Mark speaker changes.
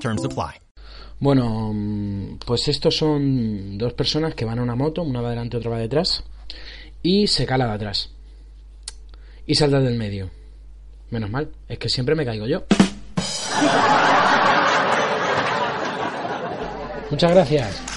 Speaker 1: Terms apply.
Speaker 2: Bueno, mm, pues estos son dos personas que van a una moto, una va delante, otra va detrás, y se cala de atrás. Y salta del medio. Menos mal, es que siempre me caigo yo. Muchas gracias.